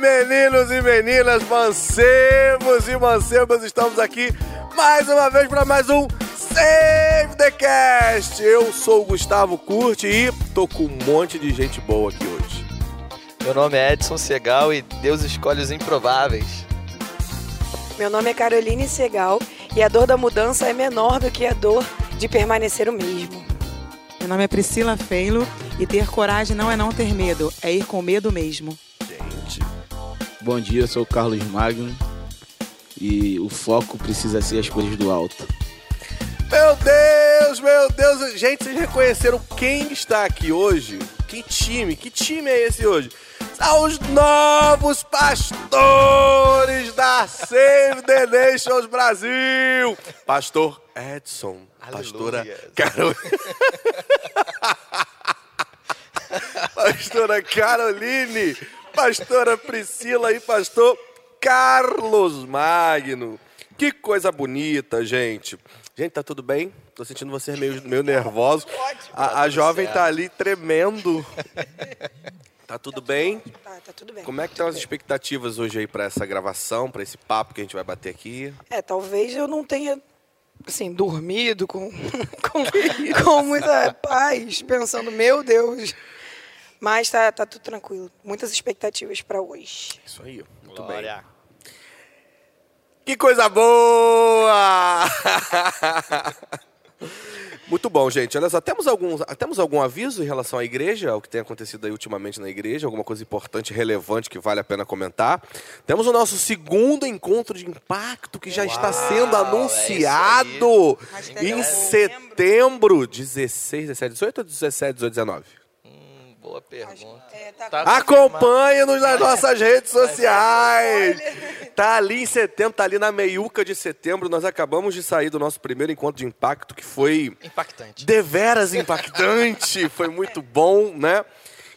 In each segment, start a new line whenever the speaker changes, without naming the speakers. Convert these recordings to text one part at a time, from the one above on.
Meninos e meninas, mancebos e mancebas, estamos aqui mais uma vez para mais um Save the Cast. Eu sou o Gustavo Curti e tô com um monte de gente boa aqui hoje.
Meu nome é Edson Segal e Deus escolhe os improváveis.
Meu nome é Caroline Segal e a dor da mudança é menor do que a dor de permanecer o mesmo.
Meu nome é Priscila Feilo e ter coragem não é não ter medo, é ir com medo mesmo.
Bom dia, eu sou o Carlos Magno e o foco precisa ser as coisas do alto.
meu Deus, meu Deus. Gente, vocês reconheceram quem está aqui hoje? Que time? Que time é esse hoje? São os novos pastores da Save the Nations Brasil. Pastor Edson, pastora
Aleluia.
Carol... pastora Caroline, pastora Priscila e pastor Carlos Magno. Que coisa bonita, gente. Gente, tá tudo bem? Tô sentindo vocês meio, meio nervosos. A, a jovem tá ali tremendo. Tá tudo bem?
Tá, tá tudo bem.
Como é que estão as expectativas hoje aí pra essa gravação, pra esse papo que a gente vai bater aqui?
É, talvez eu não tenha, assim, dormido com, com, com muita paz, pensando, meu Deus. Mas tá, tá tudo tranquilo. Muitas expectativas para hoje.
Isso aí, muito bem.
Glória.
Que coisa boa! Muito bom, gente. Olha só, temos algum, temos algum aviso em relação à igreja, ao que tem acontecido aí ultimamente na igreja, alguma coisa importante, relevante que vale a pena comentar. Temos o nosso segundo encontro de impacto que já está sendo
Uau,
anunciado
Hashtag
em
setembro.
setembro, 16, 17, 18 ou 17, 18, 19?
Boa pergunta.
É, tá-
Tá
Acompanhe-nos nas nossas redes sociais. Tá ali em setembro, tá ali na meiuca de setembro. Nós acabamos de sair do nosso primeiro encontro de impacto, que foi
Impactante.
deveras impactante. Foi muito bom, né?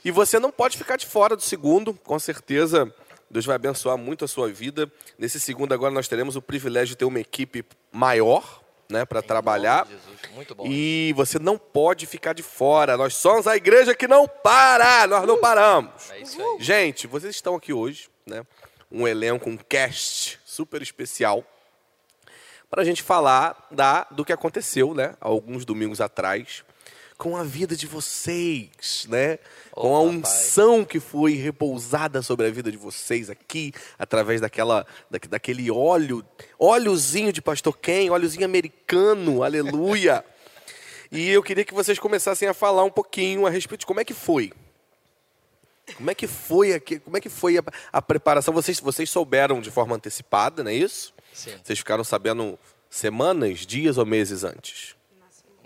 E você não pode ficar de fora do segundo, com certeza. Deus vai abençoar muito a sua vida. Nesse segundo agora nós teremos o privilégio de ter uma equipe maior, né, para trabalhar.
Jesus, muito bom.
E você não pode ficar de fora. Nós somos a igreja que não para. Nós não paramos.
É isso aí.
Gente, vocês estão aqui hoje, né? Um elenco, um cast super especial para a gente falar da, do que aconteceu, né? Alguns domingos atrás, com a vida de vocês, né? com a unção que foi repousada sobre a vida de vocês aqui, através daquela, da, daquele óleo, óleozinho de pastor Ken, óleozinho americano, aleluia. E eu queria que vocês começassem a falar um pouquinho a respeito de como é que foi. Como é que foi aqui? Como é que foi a, a preparação? Vocês, vocês souberam de forma antecipada, não é isso?
Sim.
Vocês ficaram sabendo semanas, dias ou meses antes?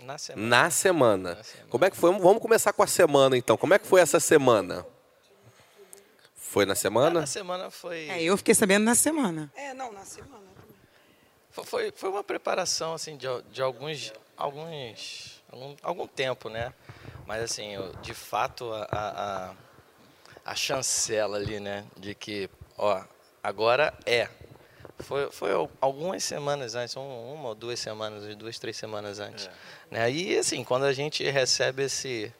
Na semana.
Na semana.
Na semana.
Como é que foi? Vamos começar com a semana então. Como é que foi essa semana? Foi na semana?
Na semana foi,
É, eu fiquei sabendo na semana.
É, não, na semana também.
foi- foi, uma preparação assim de, de alguns alguns algum, algum tempo, né? Mas assim, eu- de fato a, a, a, a chancela ali, né, de que, ó, agora é. Foi, foi al- algumas semanas antes, um- uma ou duas semanas, duas, três semanas antes. Né? E assim, quando a gente recebe esse,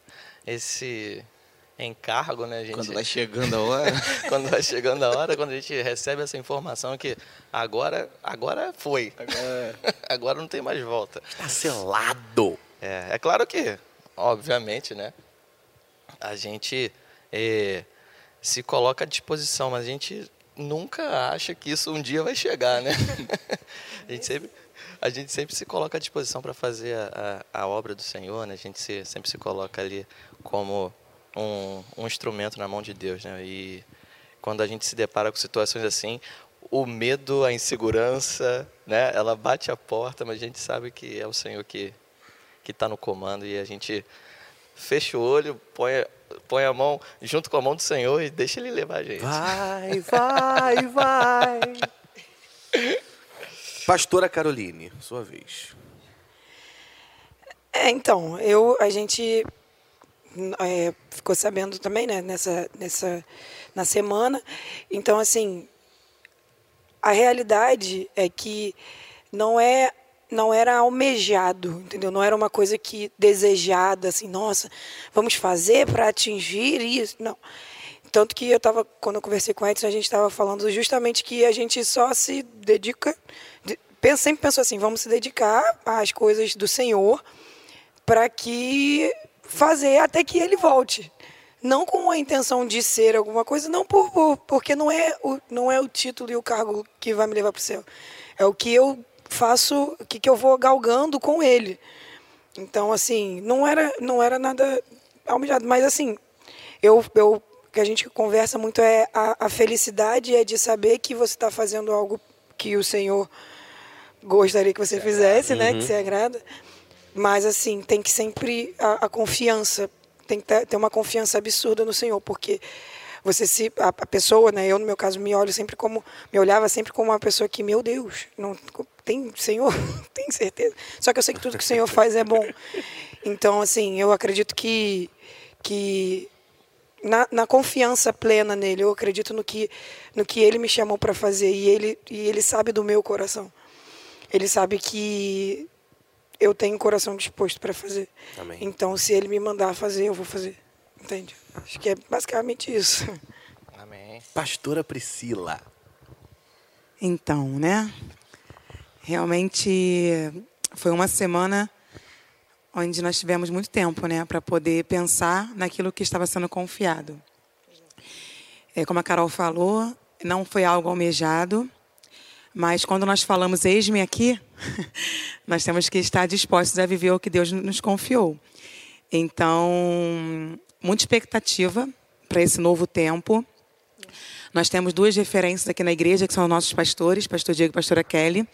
esse encargo, né? A gente,
Quando vai chegando a hora,
quando vai chegando a hora, quando a gente recebe essa informação que agora, agora foi. Agora não tem mais volta.
Tá selado.
É, é claro que, obviamente, né? A gente eh, se coloca à disposição, mas a gente nunca acha que isso um dia vai chegar, né? a, gente sempre, a gente sempre se coloca à disposição para fazer a, a, a obra do Senhor, né? A gente se, sempre se coloca ali como um, um instrumento na mão de Deus, né? E quando a gente se depara com situações assim, o medo, a insegurança, né? Ela bate a porta, mas a gente sabe que é o Senhor que que está no comando e a gente fecha o olho, põe, põe a mão junto com a mão do Senhor e deixa Ele levar a gente.
Vai, vai, vai. Pastora Caroline, sua vez.
É, então, eu, a gente é, ficou sabendo também, né, nessa, nessa, na semana. Então, assim, a realidade é que não é não era almejado, entendeu? Não era uma coisa que desejada, assim, nossa, vamos fazer para atingir isso. Não. Tanto que eu tava, quando eu conversei com o Edson, a gente estava falando justamente que a gente só se dedica, sempre pensou assim, vamos se dedicar às coisas do Senhor para que fazer até que ele volte. Não com a intenção de ser alguma coisa, não por, por- porque não é, o, não é o título e o cargo que vai me levar para o céu. É o que eu faço, o que, que eu vou galgando com ele. Então, assim, não era, não era nada almejado, mas assim, eu, eu o que a gente conversa muito é a, a felicidade é de saber que você está fazendo algo que o Senhor gostaria que você fizesse, né? Que você agrada. Mas assim, tem que sempre a, a confiança, tem que ter, ter uma confiança absurda no Senhor, porque você se a, a pessoa, né? Eu no meu caso me olho sempre como me olhava sempre como uma pessoa que, meu Deus, não tem Senhor, tem certeza. Só que eu sei que tudo que o Senhor faz é bom. Então, assim, eu acredito que que na, na confiança plena nele, eu acredito no que no que ele me chamou para fazer e ele e ele sabe do meu coração. Ele sabe que eu tenho um coração disposto para fazer.
Amém.
Então, se ele me mandar fazer, eu vou fazer. Entende? Acho que é basicamente isso.
Amém.
Pastora Priscila.
Então, né? Realmente foi uma semana onde nós tivemos muito tempo, né, para poder pensar naquilo que estava sendo confiado. É, como a Carol falou, não foi algo almejado, mas quando nós falamos eis-me aqui, nós temos que estar dispostos a viver o que Deus nos confiou. Então, muita expectativa para esse novo tempo. Nós temos duas referências aqui na igreja, que são os nossos pastores, pastor Diego e pastora Kelly.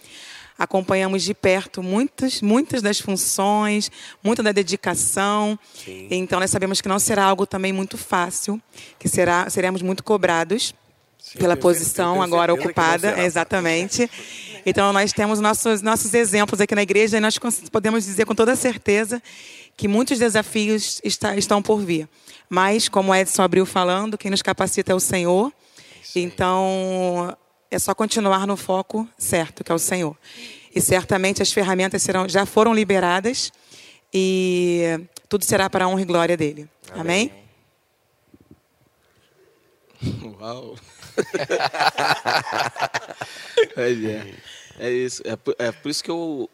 Acompanhamos de perto muitas, muitas das funções, muita da dedicação.
Sim.
Então, nós sabemos que não será algo também muito fácil, que será, seremos muito cobrados pela
tenho
posição agora ocupada. exatamente. Então, nós temos nossos, nossos exemplos aqui na igreja e nós podemos dizer com toda certeza que muitos desafios está- estão por vir. Mas, como Edson abriu falando, quem nos capacita é o Senhor. Então, é só continuar no foco certo, que é o Senhor. E certamente as ferramentas serão, já foram liberadas e tudo será para a honra e glória dele. Amém?
Uau! Mas é, é isso. É por, é por isso que eu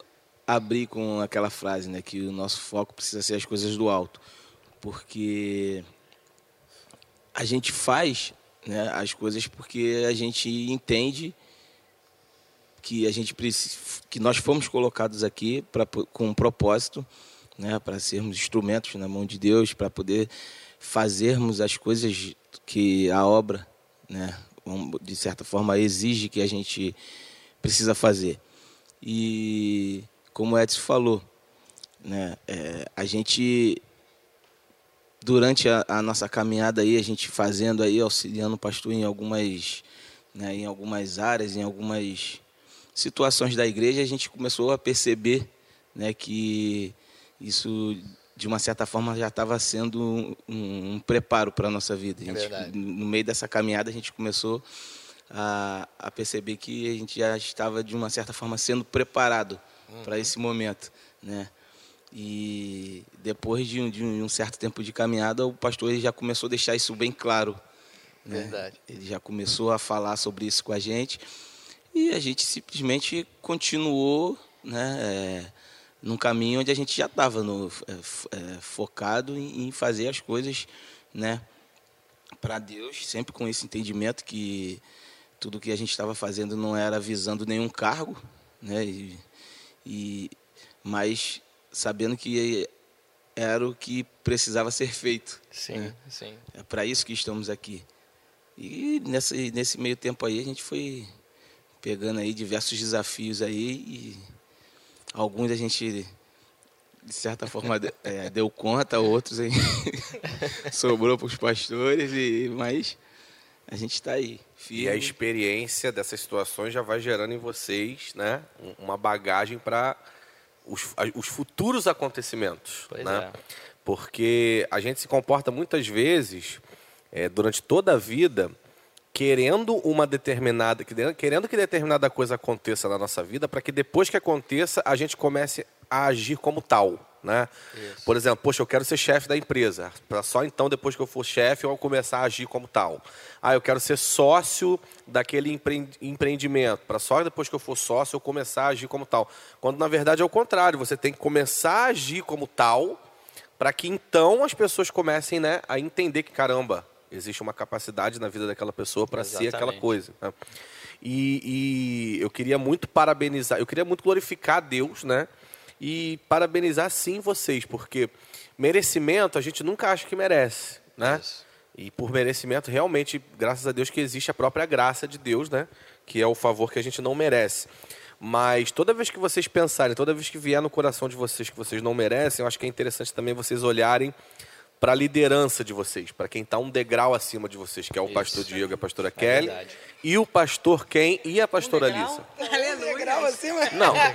abri com aquela frase, né? Que o nosso foco precisa ser as coisas do alto. Porque a gente faz né, as coisas porque a gente entende que a gente que nós fomos colocados aqui pra, com um propósito, né, para sermos instrumentos na mão de Deus, para poder fazermos as coisas que a obra, né, de certa forma exige que a gente precisa fazer. E como o Edson falou, né, é, a gente durante a, a nossa caminhada aí, a gente fazendo aí, auxiliando o pastor em algumas, né, em algumas áreas, em algumas situações da igreja, a gente começou a perceber né, que isso, de uma certa forma, já estava sendo um, um- preparo para a nossa vida. A
É
gente,
verdade.
no meio dessa caminhada, a gente começou a, a perceber que a gente já estava, de uma certa forma, sendo preparado para esse momento. Né? E depois de um, de um certo tempo de caminhada, o pastor ele já começou a deixar isso bem claro. né?
Verdade.
Ele já começou a falar sobre isso com a gente. E a gente simplesmente continuou né, é, num caminho onde a gente já estava focado em, em fazer as coisas né, para Deus, sempre com esse entendimento que tudo que a gente estava fazendo não era visando nenhum cargo, né, e, e, mas sabendo que era o que precisava ser feito.
Sim,
né?
sim.
É para isso que estamos aqui. E nesse, nesse meio tempo aí a gente foi pegando aí diversos desafios aí e alguns a gente de certa forma de- é, deu conta, outros aí sobrou para os pastores e mas a gente está aí
E a
firme.
experiência dessas situações já vai gerando em vocês, né, um- uma bagagem para os, os futuros acontecimentos,
Pois
né?
é.
Porque a gente se comporta muitas vezes eh, durante toda a vida querendo uma determinada, querendo que determinada coisa aconteça na nossa vida, para que depois que aconteça a gente comece a agir como tal. Né? Por exemplo, poxa, eu quero ser chefe da empresa. Pra só então, depois que eu for chefe, eu começar a agir como tal. Ah, eu quero ser sócio daquele empre- empreendimento. Para só depois que eu for sócio, eu começar a agir como tal. Quando na verdade é o contrário. Você tem que começar a agir como tal para que então as pessoas comecem né, a entender que, caramba, existe uma capacidade na vida daquela pessoa para ser aquela coisa. né? E, e eu queria muito parabenizar, eu queria muito glorificar a Deus, né? E parabenizar sim vocês, porque merecimento a gente nunca acha que merece, né?
Isso.
E por merecimento, realmente, graças a Deus que existe a própria graça de Deus, né? Que é o favor que a gente não merece. Mas toda vez que vocês pensarem, toda vez que vier no coração de vocês que vocês não merecem, eu acho que é interessante também vocês olharem para a liderança de vocês, para quem está um degrau acima de vocês, que é o
Isso.
pastor Diego e a pastora Kelly,
verdade.
e o pastor Ken e a pastora Alissa.
Legal assim, mas...
Não, é,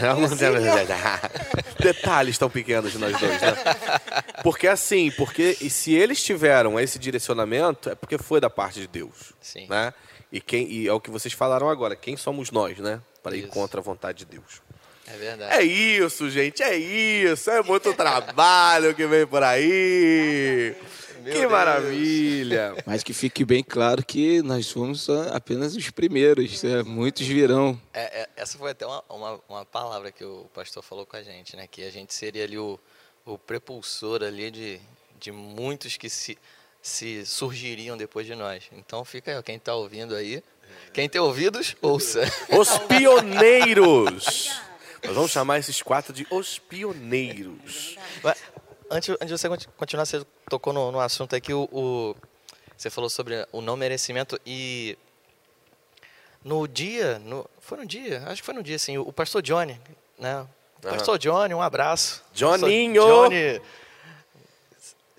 é, não tem verdade. Detalhes tão pequenos de nós dois, né? Porque assim, porque e se eles tiveram esse direcionamento, é porque foi da parte de Deus.
Sim.
Né? E, quem, e é o que vocês falaram agora, quem somos nós, né? Para ir
Isso.
contra a vontade de Deus.
É verdade.
É isso, gente, é isso. É muito trabalho que vem por aí.
Meu
que
Deus.
maravilha.
Mas que fique bem claro que nós fomos apenas os primeiros. né? Muitos virão.
É, é, essa foi até uma, uma, uma palavra que o pastor falou com a gente, né? Que a gente seria ali o, o prepulsor ali de, de muitos que se, se surgiriam depois de nós. Então fica aí, quem está ouvindo aí. Quem tem ouvidos, ouça.
Os pioneiros. Nós vamos chamar esses quatro de os pioneiros.
Mas, antes, antes de você conti- continuar, você tocou no, no assunto aqui, o, o- você falou sobre o não merecimento e no dia, no, foi no dia, acho que foi no dia, assim, o, o pastor Johnny, né? O pastor Johnny, um abraço. Pastor Johnny,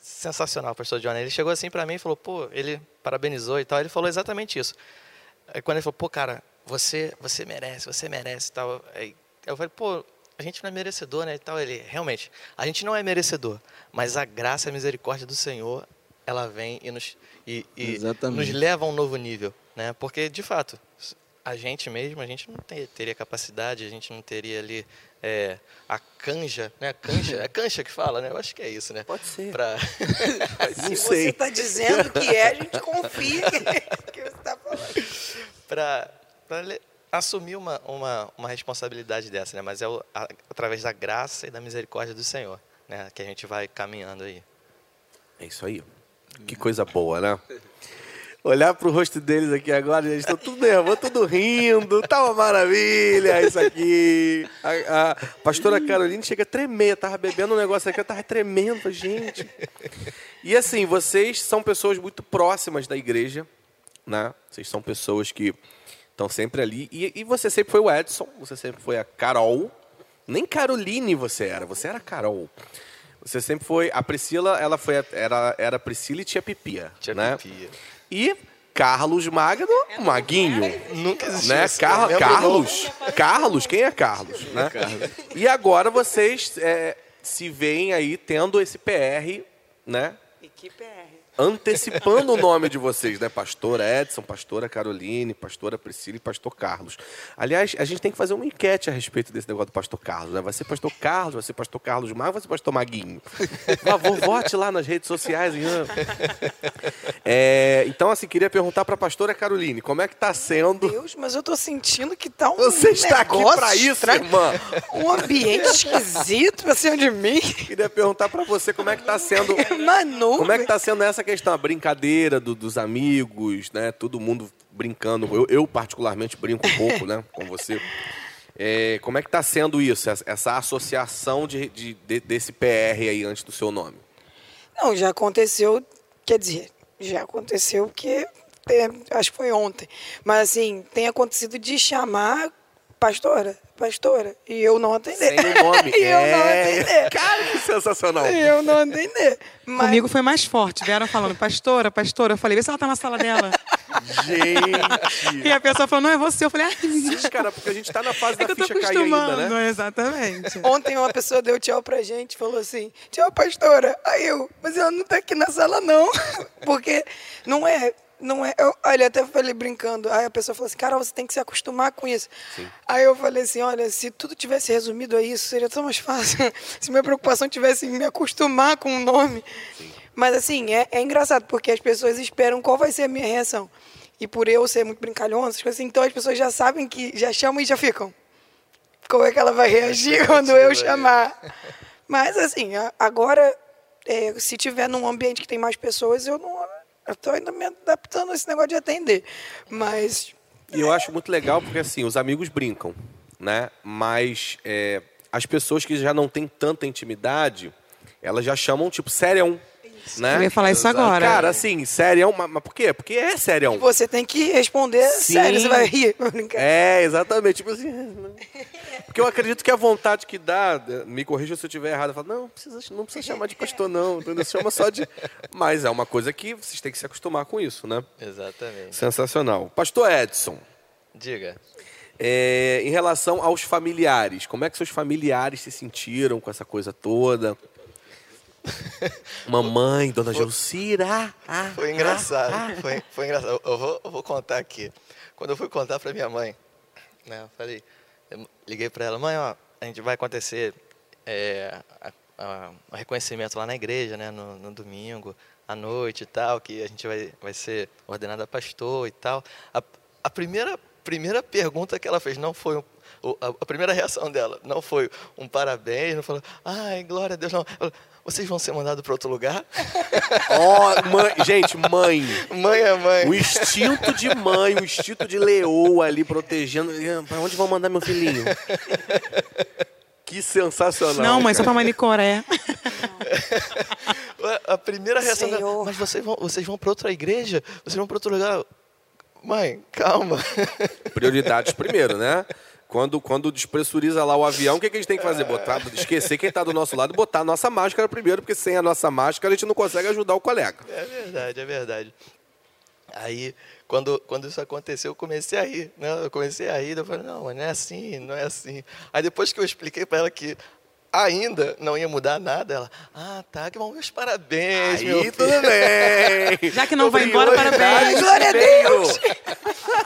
sensacional, pastor Johnny. Ele chegou assim pra mim e falou, pô, ele parabenizou e tal, ele falou exatamente isso. Aí quando ele falou, pô, cara, você, você merece, você merece e tal. Aí eu falei, pô, a gente não é merecedor, né? E tal. Ele, realmente, a gente não é merecedor, mas a graça e a misericórdia do Senhor, ela vem e nos, e, e
Exatamente.
nos leva a um novo nível, né? Porque, de fato, a gente mesmo, a gente não te- teria capacidade, a gente não teria ali é, a canja, né? Canja, é canja que fala, né? Eu acho que é isso, né?
Pode ser.
Pra...
Não
Se
sei.
você está dizendo que é, a gente confia que, que você está falando.
para assumir uma, uma, uma responsabilidade dessa, né? Mas é o- a- através da graça e da misericórdia do Senhor, né? Que a gente vai caminhando aí.
É isso aí. Que coisa boa, né? Olhar pro rosto deles aqui agora, eles estão tudo nervoso, tudo rindo, tá uma maravilha isso aqui. A, a pastora Caroline chega a tremer, tava bebendo um negócio aqui, eu tava tremendo, gente. E assim, vocês são pessoas muito próximas da igreja, né? Vocês são pessoas que estão sempre ali. E, e você sempre foi o Edson, você sempre foi a Carol. Nem Caroline você era, você era a Carol. Você sempre foi. A Priscila, ela foi. a- Era, era a Priscila e tia Pipia.
Tia
né?
Pipia.
E Carlos Magno, o Maguinho.
Nunca existiu
Né? Car- Carlos. Carlos, quem é Carlos? Né? E agora vocês é, se veem aí tendo esse PR, né?
Equipe R.
antecipando o nome de vocês, né? Pastora Edson, pastora Caroline, pastora Priscila e pastor Carlos. Aliás, a gente tem que fazer uma enquete a respeito desse negócio do pastor Carlos, né? Vai ser pastor Carlos, vai ser pastor Carlos Mar, vai ser pastor Maguinho. Por favor, vote lá nas redes sociais. né? É, então, assim, queria perguntar para pastora Caroline, como é que tá sendo...
Deus, mas eu tô sentindo que tá um
Você está aqui para isso,
estranho,
irmã.
Um ambiente esquisito pra cima de mim.
Queria perguntar para você como é que tá sendo...
Manu.
Como é que tá sendo essa questão, a brincadeira do- dos amigos, né? Todo mundo brincando. Eu, eu, particularmente brinco um pouco, né? Com você. É, como é que tá sendo isso, essa, essa associação de, de- de- desse PR aí antes do seu nome?
Não, já aconteceu, quer dizer, já aconteceu que é, acho que foi ontem. Mas assim, tem acontecido de chamar pastora, pastora, e eu não atender.
Sem o nome.
e eu não
É.
atender.
Cara, que sensacional.
E eu não atender. Mas,
Comigo foi mais forte. Vieram falando, pastora, pastora. Eu falei, vê se ela tá na sala dela.
Gente.
E a pessoa falou, não, é você. Eu falei, ai,
Sim, cara, porque a gente tá na fase
é
da ficha cair ainda, né?
Exatamente.
Ontem uma pessoa deu tchau pra gente, falou assim, tchau, pastora. Aí eu, mas ela não tá aqui na sala, não. Porque não é, não é. Eu, ele até falei brincando. Aí a pessoa falou assim, cara, você tem que se acostumar com isso. Aí eu falei assim, olha, se tudo tivesse resumido a isso, seria tão mais fácil. se minha preocupação tivesse em me acostumar com o nome. Mas assim, é, é engraçado, porque as pessoas esperam qual vai ser a minha reação. E por eu ser muito brincalhona, essas coisas assim, então as pessoas já sabem que já chamam e já ficam. Como é que ela vai reagir quando eu chamar? Mas assim, agora, é, se tiver num ambiente que tem mais pessoas, eu não. Eu tô ainda me adaptando a esse negócio de atender. Mas
E eu acho muito legal porque, assim, os amigos brincam, né? Mas é, as pessoas que já não têm tanta intimidade, elas já chamam, tipo, serião, né?
Eu ia falar isso agora.
Cara, assim, serião, mas, mas por quê? Porque é serião.
você tem que responder
Sim.
sério, você vai rir.
É, exatamente. Tipo assim. Porque eu acredito que a vontade que dá, me corrija se eu estiver errado, eu falo, não, não precisa, não precisa chamar de pastor, não. Entendeu? Chama só de. Mas é uma coisa que vocês têm que se acostumar com isso, né?
Exatamente.
Sensacional. Pastor Edson,
Diga.
é, em relação aos familiares, como é que seus familiares se sentiram com essa coisa toda? Mamãe, dona Gelcira. ah,
Foi
ah,
engraçado.
ah.
Foi, foi engraçado. Eu vou, eu vou contar aqui. Quando eu fui contar pra minha mãe, né, eu falei, eu liguei pra ela, mãe, ó, a gente vai acontecer é, a- a- o reconhecimento lá na igreja, né, no, no domingo, à noite e tal, que a gente vai, vai ser ordenada pastor e tal. A, a primeira, primeira pergunta que ela fez não foi um, a primeira reação dela não foi um parabéns, não falou, ai, glória a Deus, não. Ela falou, vocês vão ser mandados para outro lugar?
Ó, mãe, gente, mãe.
mãe é mãe.
O instinto de mãe, o instinto de leoa ali protegendo. Pra onde vão mandar meu filhinho? Que sensacional.
Não, mãe, só pra Manicoré.
A primeira reação
Senhor.
mas vocês vão, vocês vão para outra igreja? Vocês vão para outro lugar? Mãe, calma.
Prioridades primeiro, né? Quando, quando despressuriza lá o avião, o que, que a gente tem que fazer? Botar, esquecer quem está do nosso lado e botar a nossa máscara primeiro, porque sem a nossa máscara a gente não consegue ajudar o colega.
É verdade, é verdade. Aí, quando, quando isso aconteceu, eu comecei a rir, né? Eu comecei a rir, eu falei, não, mas não é assim, não é assim. Aí depois que eu expliquei para ela que ainda não ia mudar nada, ela, ah, tá, que bom, meus parabéns, meu
Aí
filho.
tudo bem.
Já que não vai embora, parabéns.
Glória a Deus!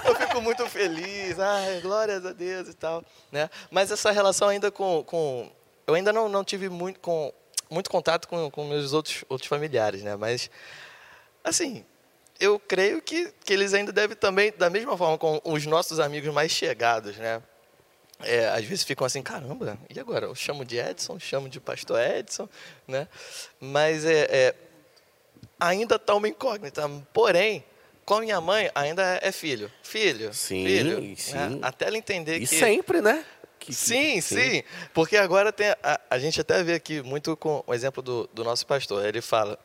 eu fico muito feliz, ai, glórias a Deus e tal, né? Mas essa relação ainda com, com eu ainda não, não tive muito com muito contato com, com meus outros outros familiares, né? Mas assim, eu creio que, que eles ainda devem também, da mesma forma com os nossos amigos mais chegados, né? É, às vezes ficam assim, caramba, e agora? Eu chamo de Edson, chamo de Pastor Edson, né? Mas é, é, ainda está uma incógnita. Porém, com a minha mãe, ainda é filho. Filho,
Sim,
filho.
sim.
né? Até ela entender
E
que...
sempre, né? Que-
Sim, sim, Porque agora tem. A, a gente até vê aqui muito com o exemplo do, do nosso pastor. Ele fala: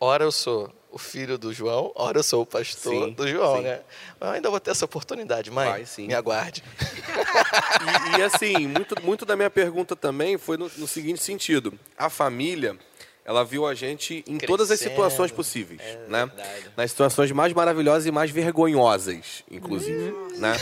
ora eu sou o filho do João, ora eu sou o pastor
Sim,
do João,
sim.
né? Eu ainda vou ter essa oportunidade, mãe.
Vai, sim.
Me aguarde.
E, e, assim, muito, muito da minha pergunta também foi no, no seguinte sentido. A família, ela viu a gente em todas as
Crescendo.
situações possíveis,
É
né?
verdade.
Nas situações mais maravilhosas e mais vergonhosas, inclusive, né?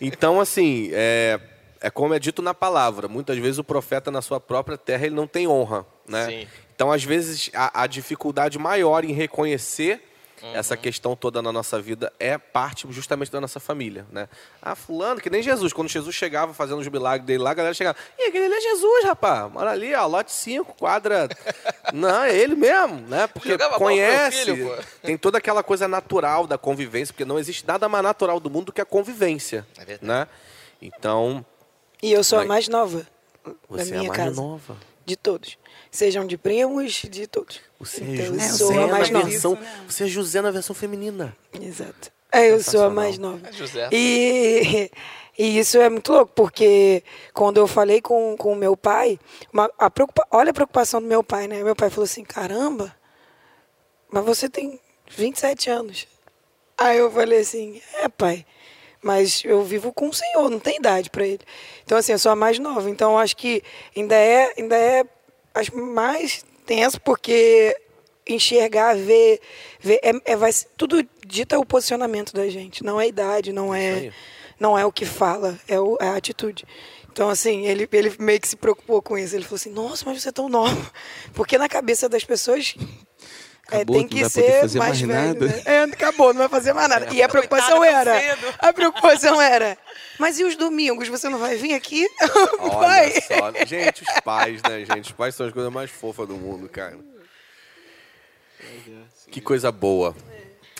Então, assim, é, é como é dito na palavra. Muitas vezes o profeta na sua própria terra, ele não tem honra, né?
Sim.
Então, às vezes, a, a dificuldade maior em reconhecer
Uhum.
essa questão toda na nossa vida é parte justamente da nossa família, né? Ah, fulano, que nem Jesus. Quando Jesus chegava fazendo os milagres dele lá, a galera chegava, e aquele ali é Jesus, rapaz. Mora ali, ó, lote 5, quadra... Não, é ele mesmo, né? Porque
Jogava
conhece,
filho,
tem toda aquela coisa natural da convivência, porque não existe nada mais natural do mundo do que a convivência,
É verdade.
né? Então,
E eu sou a mais nova
você é a
minha
mais
casa.
nova.
De todos. Sejam de primos, de todos.
Você
Então,
é
eu
José
sou a mais nova.
versão,
mesmo.
você é José na versão feminina.
Exato. É, eu sou a mais nova.
É José.
E, e isso é muito louco, porque quando eu falei com o meu pai, uma- a preocupa- olha a preocupação do meu pai, né? Meu pai falou assim: caramba, mas você tem 27 anos. Aí eu falei assim: é, pai, mas eu vivo com o senhor, não tem idade para ele. Então, assim, eu sou a mais nova. Então, acho que ainda é, ainda é acho mais tenso, porque enxergar, ver, ver é, é- vai, tudo dita o posicionamento da gente, não é a idade, não é,
aí.
não é o que fala, é, o- é a atitude. Então, assim, ele, ele meio que se preocupou com isso. Ele falou assim, nossa, mas você é tão nova. Porque na cabeça das pessoas, É,
Acabou,
tem
não
que ser mais, velho, né? É, acabou, não vai fazer mais nada. E a preocupação era, a preocupação era, mas e os domingos, você não vai vir aqui?
Olha só. Gente, os pais, né, gente? Os pais são as coisas mais fofas do mundo, cara. Que coisa boa.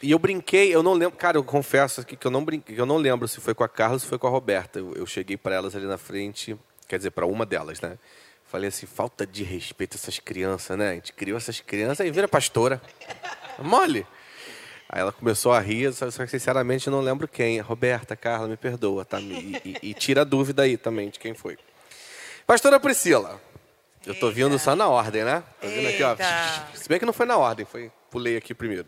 E eu brinquei, eu não lembro, cara, eu confesso aqui que eu não brinquei, que eu não lembro se foi com a Carla ou se foi com a Roberta. Eu, eu cheguei para elas ali na frente, quer dizer, para uma delas, né? Falei assim, falta de respeito a essas crianças, né? A gente criou essas crianças e vira pastora. Mole. Aí ela começou a rir, só que sinceramente eu não lembro quem. Roberta, Carla, me perdoa, tá? E, e- e tira a dúvida aí também de quem foi. Pastora Priscila. Eu tô vindo só na ordem, né? Tô vindo aqui, ó. Se bem que não foi na ordem, foi pulei aqui primeiro.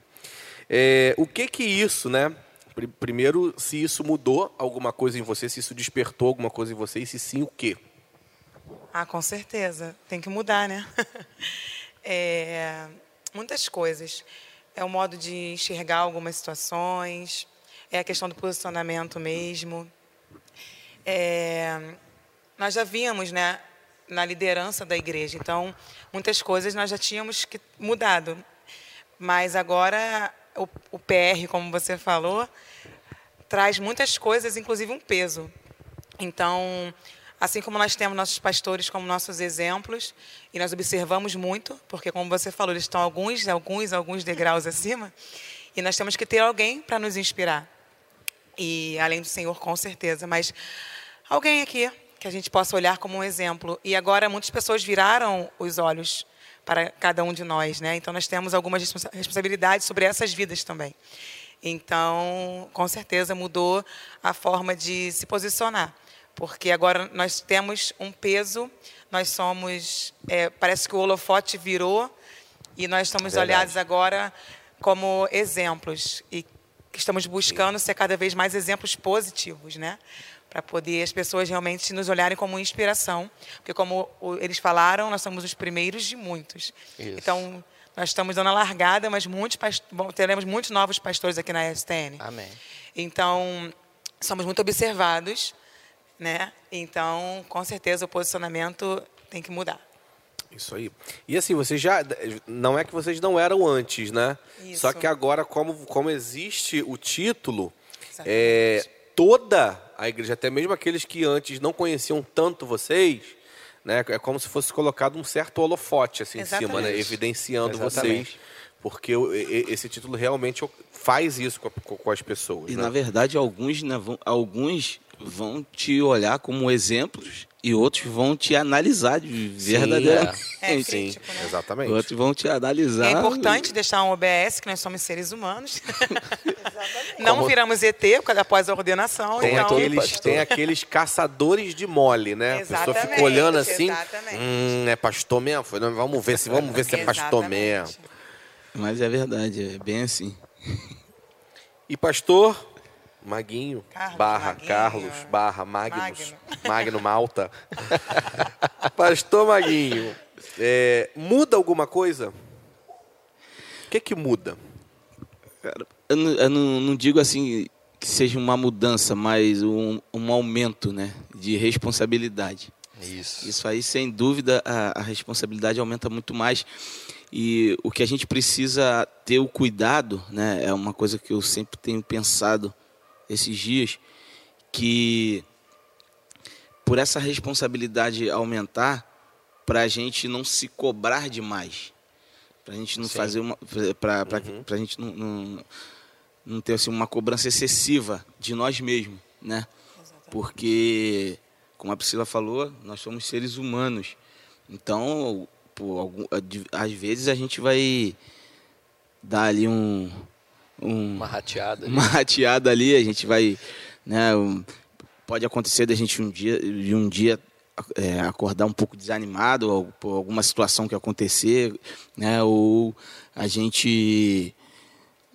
É, o que que isso, né? Pri- Primeiro, se isso mudou alguma coisa em você, se isso despertou alguma coisa em você, e se sim, o quê?
Ah, com certeza. Tem que mudar, né? É, muitas coisas. É o modo de enxergar algumas situações, é a questão do posicionamento mesmo. É, nós já víamos, né, na liderança da igreja, então muitas coisas nós já tínhamos que mudado. Mas agora o, o PR, como você falou, traz muitas coisas, inclusive um peso. Então, assim como nós temos nossos pastores como nossos exemplos, e nós observamos muito, porque como você falou, eles estão alguns, alguns, alguns degraus acima, e nós temos que ter alguém para nos inspirar. E além do Senhor, com certeza, mas alguém aqui que a gente possa olhar como um exemplo. E agora muitas pessoas viraram os olhos para cada um de nós, né? Então nós temos algumas responsa- responsabilidades sobre essas vidas também. Então, com certeza mudou a forma de se posicionar, porque agora nós temos um peso, nós somos, é, parece que o holofote virou e nós estamos
Verdade.
olhados agora como exemplos e estamos buscando ser cada vez mais exemplos positivos, né? Para poder as pessoas realmente nos olharem como inspiração, porque como eles falaram, nós somos os primeiros de muitos.
Isso.
Então, nós estamos dando a largada, mas muitos bom, teremos muitos novos pastores aqui na STN.
Amém.
Então, somos muito observados, né? Então, com certeza o posicionamento tem que mudar.
Isso aí. E assim, vocês já. Não é que vocês não eram antes, né?
Isso.
Só que agora, como, como existe o título,
Exatamente.
é, toda a igreja, até mesmo aqueles que antes não conheciam tanto vocês, né? É como se fosse colocado um certo holofote assim em cima, né?
Exatamente.
Evidenciando
Exatamente.
vocês. Porque esse título realmente faz isso com, as pessoas.
E
né?
na verdade, alguns, né, vão, alguns vão te olhar como exemplos e outros vão te analisar de verdadeiramente.
É,
Sim,
crítico, né?
exatamente.
Outros vão te analisar.
É importante deixar um OBS, que nós somos seres humanos. Não
Como-
viramos ET por causa após a ordenação.
Tem,
então,
aqueles, tem aqueles caçadores de mole, né? a pessoa fica
Exatamente,
olhando assim.
exatamente.
Hum, é pastor mesmo? Foi, não, Vamos ver se, vamos ver se é pastor
Exatamente.
mesmo.
Mas é verdade, é bem assim.
E pastor Maguinho,
Carlos
barra
Maguinho.
Carlos, barra Magnus,
Magno.
Magno Malta. pastor Maguinho, é, muda alguma coisa? O que que muda?
Cara, eu, não, eu não- não digo assim que seja uma mudança, mas um, um aumento né, de responsabilidade.
Isso.
Isso aí, sem dúvida, a, a responsabilidade aumenta muito mais. E o que a gente precisa ter o cuidado, né, é uma coisa que eu sempre tenho pensado esses dias, que por essa responsabilidade aumentar, para a gente não se cobrar demais, para a gente não
Sim.
fazer uma, para a gente não, não, não ter assim, uma cobrança excessiva de nós mesmos, né? Porque, como a Priscila falou, nós somos seres humanos. Então, algum- às vezes a gente vai dar ali um, um
Uma rateada.
uma rateada ali, a gente vai, né, um- pode acontecer da gente um dia, de um dia é, acordar um pouco desanimado ou por alguma situação que acontecer, né, ou a gente,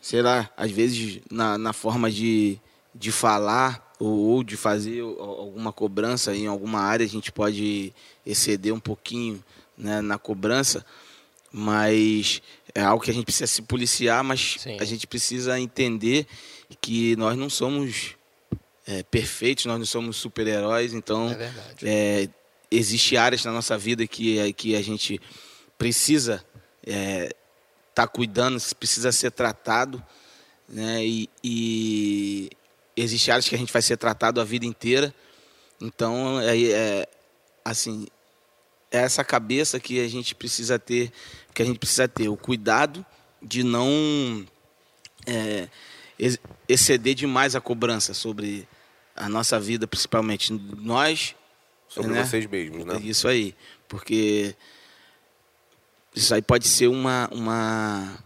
sei lá, às vezes na, na forma de, de falar ou, ou de fazer al- alguma cobrança em alguma área, a gente pode exceder um pouquinho né, na cobrança, mas é algo que a gente precisa se policiar, mas
Sim.
a gente precisa entender que nós não somos é, perfeitos, nós não somos super-heróis, então
É
é, existe áreas na nossa vida que, que a gente precisa estar tá cuidando, precisa ser tratado, né? E, e existe áreas que a gente vai ser tratado a vida inteira. Então, é, é assim, é essa cabeça que a gente precisa ter, que a gente precisa ter o cuidado de não é, exceder demais a cobrança sobre a nossa vida, principalmente nós.
Sobre
né?
vocês mesmos, né?
Isso aí, porque isso aí pode ser uma, uma,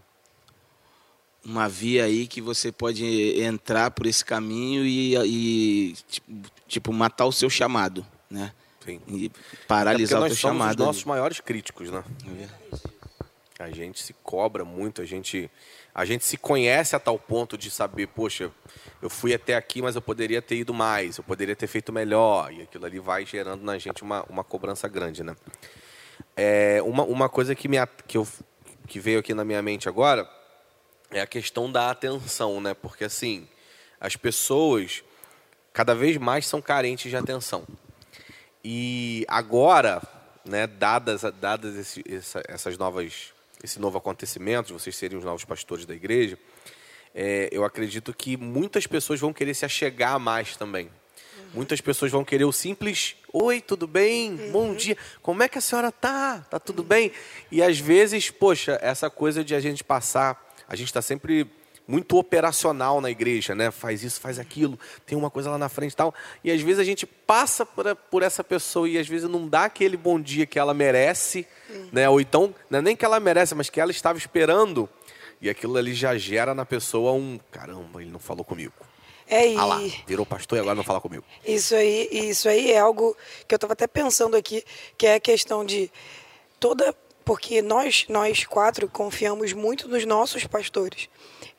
uma via aí que você pode entrar por esse caminho e, e tipo, matar o seu chamado, né?
Sim.
E paralisar o seu chamado.
Nós somos os nossos maiores críticos, né? A gente se cobra muito, a gente a gente se conhece a tal ponto de saber, poxa, eu fui até aqui, mas eu poderia ter ido mais, eu poderia ter feito melhor, e aquilo ali vai gerando na gente uma, uma cobrança grande, né? É, uma, uma coisa que, me, que, eu, que veio aqui na minha mente agora é a questão da atenção, né? Porque, assim, as pessoas cada vez mais são carentes de atenção. E agora, né, dadas, dadas esse, essa, essas novas esse novo acontecimento, vocês serem os novos pastores da igreja, é, eu acredito que muitas pessoas vão querer se achegar mais também. Muitas pessoas vão querer o simples Oi, tudo bem? Uhum. Bom dia. Como é que a senhora tá? Tá tudo bem? E às vezes, poxa, essa coisa de a gente passar, a gente está sempre muito operacional na igreja, né? Faz isso, faz aquilo, tem uma coisa lá na frente e tal. E às vezes a gente passa por, por essa pessoa e às vezes não dá aquele bom dia que ela merece, né? Ou então, não é nem que ela merece, mas que ela estava esperando. E aquilo ali já gera na pessoa um, caramba, ele não falou comigo.
É, e...
Ah lá, virou pastor e agora não fala comigo.
Isso aí, isso aí é algo que eu estava até pensando aqui, que é a questão de toda porque nós nós quatro confiamos muito nos nossos pastores.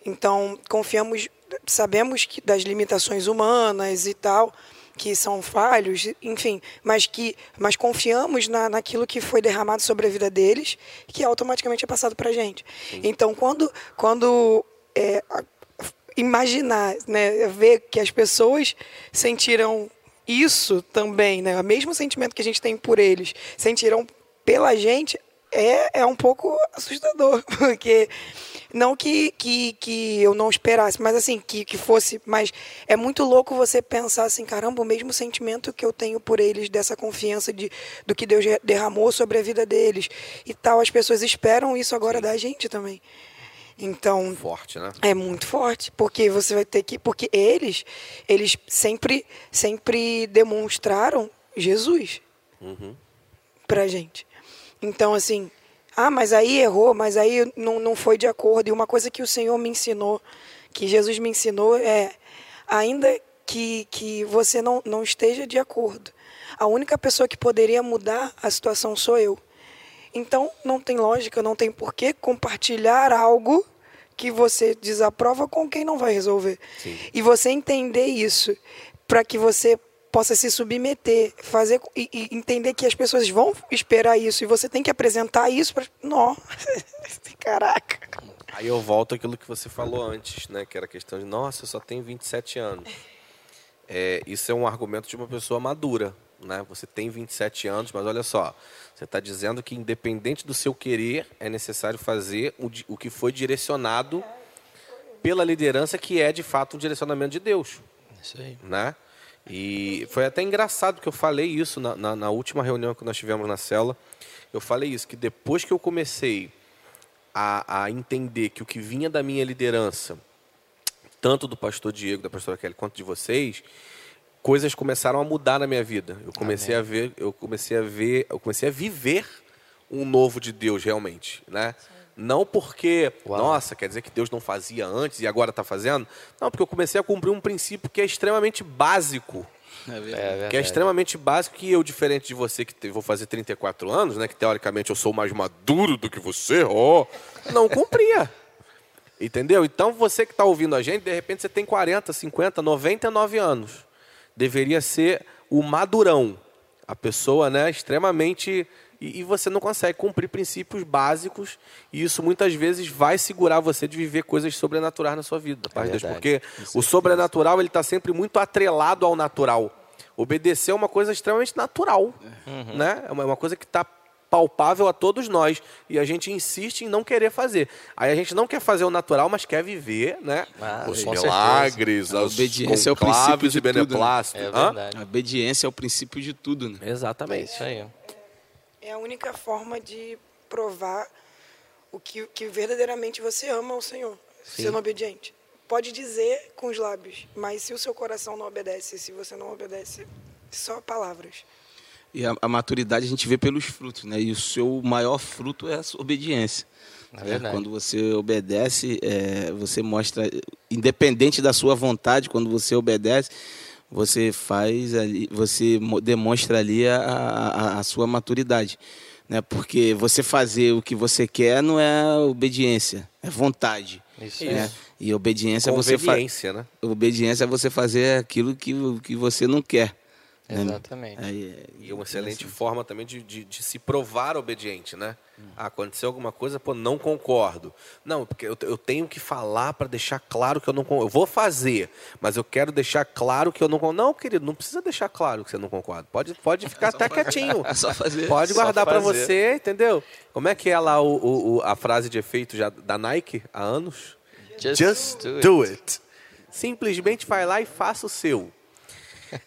Então, confiamos, sabemos que das limitações humanas e tal, que são falhos, enfim, mas que mas confiamos na, naquilo que foi derramado sobre a vida deles, que automaticamente é passado para a gente. Sim. Então, quando quando é, imaginar, né, ver que as pessoas sentiram isso também, né, o mesmo sentimento que a gente tem por eles, sentiram pela gente, é, é um pouco assustador, porque não que, que, que eu não esperasse, mas assim, que, que fosse. Mas é muito louco você pensar assim, caramba, o mesmo sentimento que eu tenho por eles, dessa confiança de, do que Deus derramou sobre a vida deles e tal. As pessoas esperam isso agora Sim. da gente também. Então,
forte, né?
É muito forte, porque você vai ter que, porque eles, eles sempre, sempre demonstraram Jesus uhum. pra gente. Então, assim, ah, mas aí errou, mas aí não, não foi de acordo. E uma coisa que o Senhor me ensinou, que Jesus me ensinou, é: ainda que, que você não, não esteja de acordo, a única pessoa que poderia mudar a situação sou eu. Então, não tem lógica, não tem por que compartilhar algo que você desaprova com quem não vai resolver. Sim. E você entender isso, para que você possa se submeter, fazer e, e, entender que as pessoas vão esperar isso e você tem que apresentar isso para. Não, caraca.
Aí eu volto àquilo que você falou antes, né? Que era a questão de, nossa, eu só tenho 27 anos. É, isso é um argumento de uma pessoa madura, né? Você tem 27 anos, mas olha só, você está dizendo que independente do seu querer, é necessário fazer o, o que foi direcionado pela liderança, que é de fato um direcionamento de Deus.
Isso aí.
Né? E foi até engraçado que eu falei isso na, na, na, última reunião que nós tivemos na cela. Eu falei isso, que depois que eu comecei a, a entender que o que vinha da minha liderança, tanto do pastor Diego, da pastora Kelly, quanto de vocês, coisas começaram a mudar na minha vida. Eu comecei Amém. a ver, eu comecei a ver, eu comecei a viver um novo de Deus realmente, né? Sim. Não porque, Uau. nossa, quer dizer que Deus não fazia antes e agora está fazendo. Não, porque eu comecei a cumprir um princípio que é extremamente básico. É, é que é extremamente básico que eu, diferente de você, que vou fazer 34 anos, né? Que teoricamente eu sou mais maduro do que você, ó, oh, não cumpria. Entendeu? Então você que está ouvindo a gente, de repente você tem 40, 50, 99 anos. Deveria ser o madurão. A pessoa, né, extremamente e, e, você não consegue cumprir princípios básicos e isso muitas vezes vai segurar você de viver coisas sobrenaturais na sua vida, é Deus, porque o sobrenatural ele está sempre muito atrelado ao natural. Obedecer é uma coisa extremamente natural, uhum. né? É uma coisa que está palpável a todos nós e a gente insiste em não querer fazer. Aí a gente não quer fazer o natural, mas quer viver, né?
Ah,
os milagres,
A
os
obediência é o princípio
e
de tudo, né?
beneplácitos.
É
Hã?
verdade.
A obediência é o princípio de tudo, né?
É
Exatamente.
isso aí.
É a única forma de provar o que, que verdadeiramente você ama o Senhor, sendo obediente. Pode dizer com os lábios, mas se o seu coração não obedece, se você não obedece, só palavras.
E a, a maturidade a gente vê pelos frutos, né? E o seu maior fruto é a sua obediência.
É verdade.
Quando você obedece, é, você mostra, independente da sua vontade, quando você obedece, você faz ali, você mo- demonstra ali a, a, a sua maturidade. Né? Porque você fazer o que você quer não é obediência, é vontade.
Isso.
né? E obediência é você fa
Conveniência, né?
obediência é você fazer aquilo que, que você não quer. Né?
Exatamente.
Aí,
E uma excelente forma também de, de, de se provar obediente, né? Ah, aconteceu alguma coisa, pô, não concordo. Não, porque eu, eu tenho que falar para deixar claro que eu não concordo. Eu vou fazer, mas eu quero deixar claro que eu não concordo. Não, querido, não precisa deixar claro que você não concorda. Pode, pode ficar até quietinho.
É só fazer.
Pode guardar para
fazer.
você, entendeu? Como é que é lá o, o- o- a frase de efeito já da Nike há anos?
Just do it.
do it. Simplesmente vai lá e faça o seu.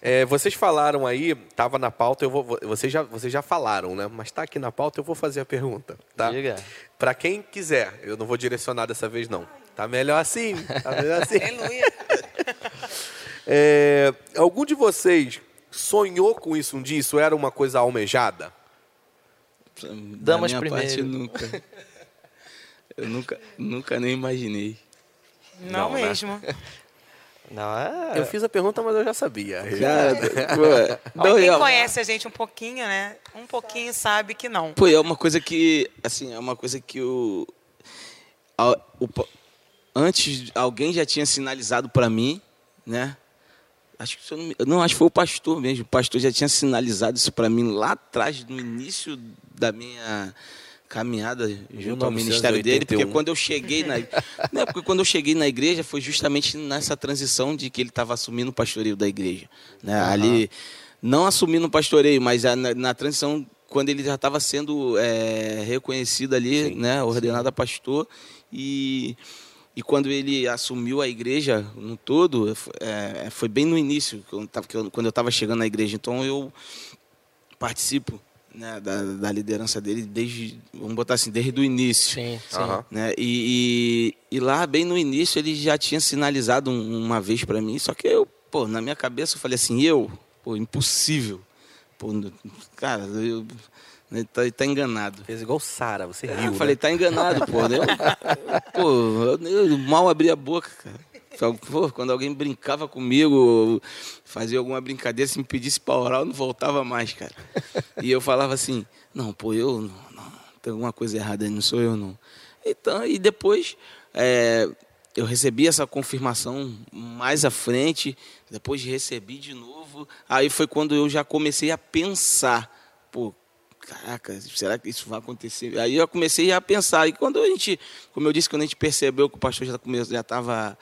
É, vocês falaram aí, estava na pauta, eu vou, vocês, já, vocês já falaram, né? Mas está aqui na pauta, eu vou fazer a pergunta, tá?
Diga.
Para quem quiser, eu não vou direcionar dessa vez não. Tá melhor assim, tá melhor assim.
Aleluia.
É, algum de vocês sonhou com isso um dia? Isso era uma coisa almejada?
Damas
parte,
primeiro.
nunca. Eu nunca, nunca nem imaginei.
Não,
Não, né?
Não, é.
Eu fiz a pergunta, mas eu já sabia.
Cara, pô, é-
Ó,
não,
quem
é-
conhece a gente um pouquinho, né? Um pouquinho sabe que não.
Pô, é uma coisa que, assim, é uma coisa que o, a- o antes alguém já tinha sinalizado para mim, né? Acho que eu não, me- não, acho que foi o pastor mesmo. O pastor já tinha sinalizado isso para mim lá atrás, no início da minha caminhada junto ao ministério dele, porque
1981.
quando eu cheguei na, não, porque quando eu cheguei na igreja foi justamente nessa transição de que ele estava assumindo o pastoreio da igreja, né? Ali não assumindo o pastoreio, mas na, na transição quando ele já estava sendo é, reconhecido ali,
Sim,
né, ordenado a pastor e e quando ele assumiu a igreja no todo, é, foi bem no início, quando eu estava chegando na igreja. Então eu participo né, da, da liderança dele desde, vamos botar assim, desde o início.
Sim, sim.
Aham.
Né? E, e, e lá, bem no início, ele já tinha sinalizado um- uma vez para mim, só que eu, pô, na minha cabeça eu falei assim, eu, pô, impossível. Pô, cara, eu, ele tá, ele tá enganado.
Fez igual Sara, você
Ah,
riu,
eu
né?
falei, tá enganado, pô. Eu, pô, eu, eu mal abri a boca, cara. Pô, quando alguém brincava comigo, fazia alguma brincadeira, se me pedisse pra orar, eu não voltava mais, cara. E eu falava assim, não, pô, eu não, não tem alguma coisa errada aí, não sou eu, não. Então, e depois é, eu recebi essa confirmação mais à frente, depois recebi de novo. Aí foi quando eu já comecei a pensar, pô, caraca, será que isso vai acontecer? Aí eu comecei a pensar. E quando a gente, como eu disse, quando a gente percebeu que o pastor já estava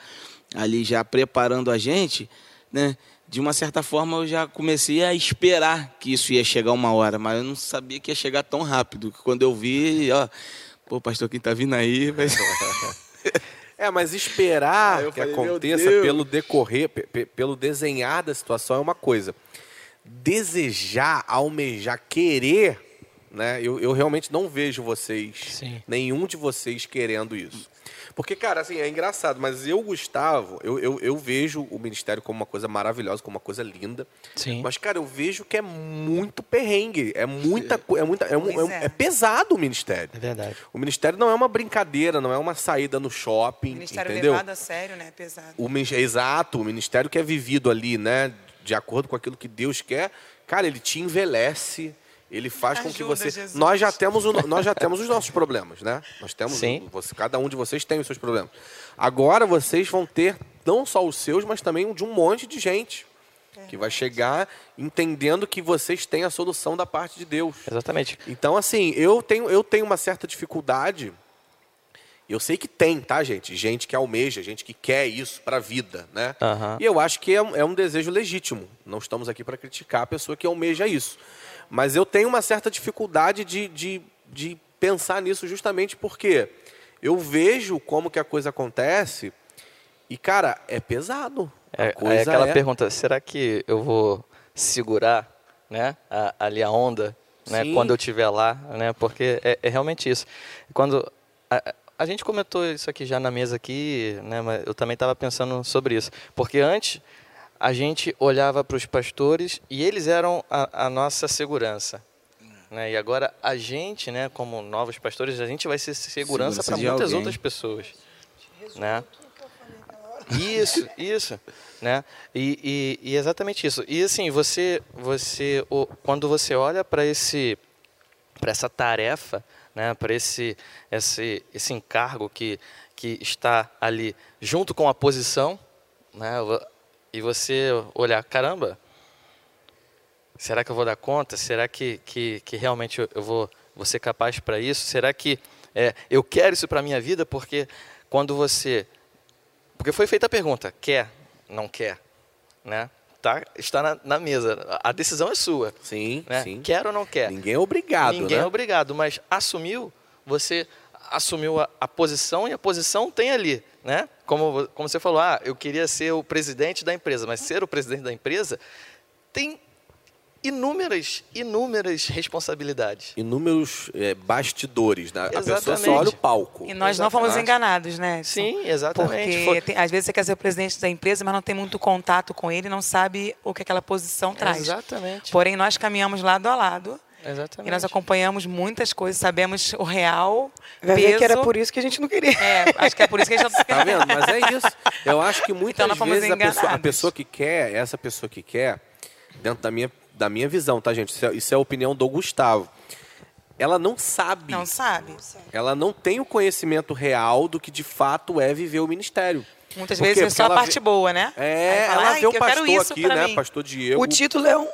ali já preparando a gente, né? De uma certa forma eu já comecei a esperar que isso ia chegar uma hora, mas eu não sabia que ia chegar tão rápido. que Quando eu vi, ó, pô, pastor, quem tá vindo aí, vai...
É, mas esperar que
falei,
aconteça pelo decorrer, pe- pe- pelo desenhar da situação é uma coisa. Desejar, almejar, querer, né? Eu, eu realmente não vejo vocês,
Sim.
nenhum de vocês querendo isso. Porque, cara, assim, é engraçado, mas eu, Gustavo, eu, eu, eu vejo o ministério como uma coisa maravilhosa, como uma coisa linda.
Sim.
Mas, cara, eu vejo que é muito perrengue. É muita coisa. É, muita, é, um- é um-
é.
é pesado o ministério.
É verdade.
O ministério não é uma brincadeira, não é uma saída no shopping,
Ministério
entendeu?
levado a sério, né? Pesado.
O exato, o ministério que é vivido ali, né, de acordo com aquilo que Deus quer, cara, ele te envelhece, ele faz com que
Ajuda,
você.
Jesus.
Nós já temos o- nós já temos os nossos problemas, né? Nós temos,
Sim.
você, cada um de vocês tem os seus problemas. Agora vocês vão ter não só os seus, mas também de um monte de gente que vai chegar entendendo que vocês têm a solução da parte de Deus.
Exatamente.
Então, assim, eu tenho, eu tenho uma certa dificuldade. Eu sei que tem, tá, gente? Gente que almeja, gente que quer isso pra vida, né?
Aham.
E eu acho que é, um- é um desejo legítimo. Não estamos aqui para criticar a pessoa que almeja isso. Mas eu tenho uma certa dificuldade de, de, de pensar nisso justamente porque eu vejo como que a coisa acontece e, cara, é pesado. A
É,
coisa
aí aquela
é-
pergunta, será que eu vou segurar né, a- ali a onda né,
Sim.
quando eu estiver lá? Né, porque é, é realmente isso. Quando a, a gente comentou isso aqui já na mesa aqui, né, mas eu também estava pensando sobre isso. Porque antes a gente olhava para os pastores e eles eram a, a nossa segurança. Né? E agora a gente, né, como novos pastores, a gente vai ser segurança
Segurança
para muitas
alguém.
outras pessoas. Né? Isso, isso, né? E, e, e exatamente isso. E assim, você, você, quando você olha para esse, para essa tarefa, né? Para esse, esse, esse encargo que que está ali junto com a posição, né? E você olhar, caramba, será que eu vou dar conta? Será que que, que realmente eu, vou, vou ser capaz para isso? Será que é, eu quero isso para minha vida? Porque quando você porque foi feita a pergunta, quer, não quer, né? Tá, está na, na mesa. A decisão é sua,
Sim,
né?
sim.
Quer ou não quer?
Ninguém é obrigado,
Ninguém
né?
é obrigado, mas assumiu, você assumiu a, a posição e a posição tem ali, né? Como, como você falou, ah, eu queria ser o presidente da empresa, mas ser o presidente da empresa tem inúmeras, inúmeras responsabilidades.
Inúmeros é, bastidores, né? A pessoa só
Exatamente.
olha o palco.
E nós não fomos
Exatamente.
enganados, né? Edson?
Sim, exatamente.
Porque
Foi-
tem- às vezes você quer ser o presidente da empresa, mas não tem muito contato com ele, não sabe o que aquela posição traz.
Exatamente.
Porém, nós caminhamos lado a lado
Exatamente.
e nós acompanhamos muitas coisas, sabemos o real
Vai
peso.
ver que era por isso que a gente não queria.
É, acho que é por isso que a gente não
Tá vendo? Mas é isso. Eu acho que muitas
Então
vezes a pessoa, a pessoa que quer, essa pessoa que quer, dentro da minha, da minha visão, tá, gente? Isso é, isso é a opinião do Gustavo. Ela não sabe.
Não sabe.
Ela não tem o conhecimento real do que de fato é viver o ministério.
Muitas
Por
vezes é só a parte
vê-
boa, né?
É,
fala,
ela
"Ai,
vê o
que eu quero
pastor
isso
aqui, né?
mim."
Pastor Diego.
O título é um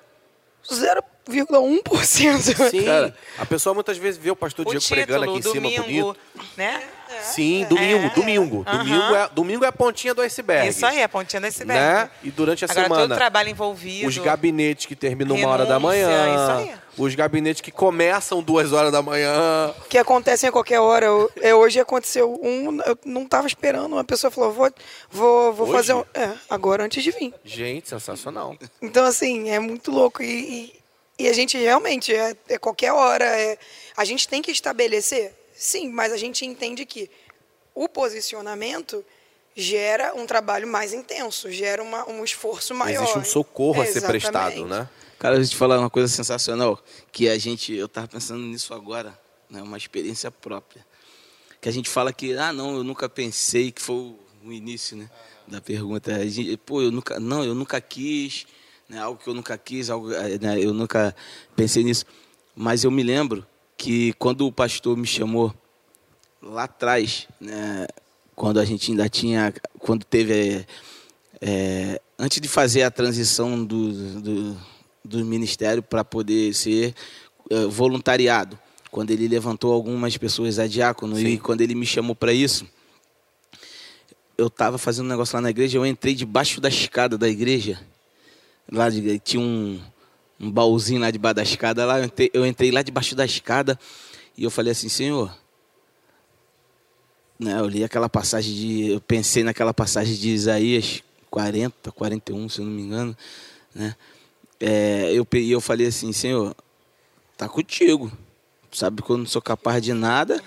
0,1%.
Sim,
Cara,
a pessoa muitas vezes vê o pastor
O
Diego pregando aqui
título,
em cima
domingo,
bonito.
né?
Sim, domingo,
É.
domingo.
Aham.
Domingo, é, domingo é a pontinha do iceberg.
Isso aí, a pontinha desse iceberg.
Né? E durante a
Agora, todo
semana,
trabalho envolvido.
os gabinetes que terminam uma hora da manhã,
isso aí.
os gabinetes que começam duas horas da manhã.
que acontecem a qualquer hora. Eu- é, hoje aconteceu um, eu não estava esperando, uma pessoa falou, vou, vou, vou
Hoje?
fazer um. É, agora antes de vir.
Gente, sensacional.
Então, assim, é muito louco. E, e, e a gente realmente, é, é qualquer hora. é- a gente tem que estabelecer, sim, mas a gente entende que o posicionamento gera um trabalho mais intenso, gera uma- um esforço maior.
Existe um socorro a ser
Exatamente.
prestado, né?
Cara, eu te falar uma coisa sensacional, que a gente, eu tava pensando nisso agora, né, uma experiência própria. Que a gente fala que, ah, não, eu nunca pensei, que foi o, o início, né, da pergunta. A gente, Pô, eu nunca, não, eu nunca quis, né, algo que eu nunca quis, algo, eh, né, eu nunca pensei nisso. Mas eu me lembro que quando o pastor me chamou lá atrás, né, quando a gente ainda tinha, quando teve, é, antes de fazer a transição do, do, do ministério para poder ser é, voluntariado, quando ele levantou algumas pessoas a diácono e
Sim.
quando ele me chamou para isso, eu estava fazendo um negócio lá na igreja, eu entrei debaixo da escada da igreja, lá de, tinha um, um baúzinho lá debaixo da escada, lá eu entrei, eu entrei lá debaixo da escada e eu falei assim, Senhor, né, eu li aquela passagem de. Eu pensei naquela passagem de Isaías 40, 41, se eu não me engano. Né? É, eu, e eu falei assim, Senhor, tá contigo. Sabe eu não sou capaz de nada.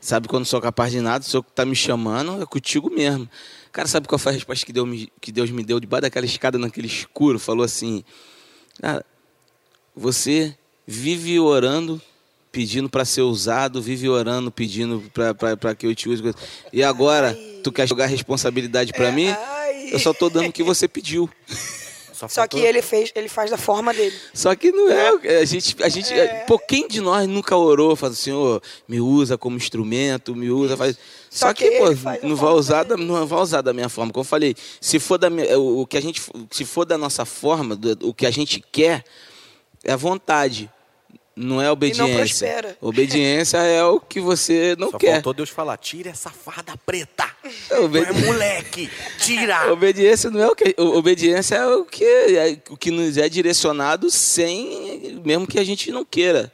Sabe eu não sou capaz de nada. O Senhor que tá me chamando é contigo mesmo. Cara, sabe qual foi a resposta que Deus me, que Deus me deu debaixo daquela escada, naquele escuro? Falou assim: Cara, você vive orando, pedindo para ser usado, vive orando, pedindo para que eu te use. E agora, tu quer jogar responsabilidade para mim?
Ai.
Eu só tô dando o que você pediu.
Só
faltou-
que ele fez, ele faz da forma dele.
Só que não é. A gente, a gente,
É.
pô, quem de nós nunca orou, assim, Senhor, me usa como instrumento, me usa, faz. Só,
Só
que,
que
pô, não vai usar da, não vai usar da minha forma. Como eu falei, se for da o que a gente, se for da nossa forma, do- o que a gente quer, é a vontade. não é obediência.
prospera.
Obediência é o que você não
Só
quer.
faltou Deus falar, tira essa farda preta.
Obedi-
é moleque, tira.
Obediência não é o que. Obediência é o que, é o que nos é direcionado sem. mesmo que a gente não queira.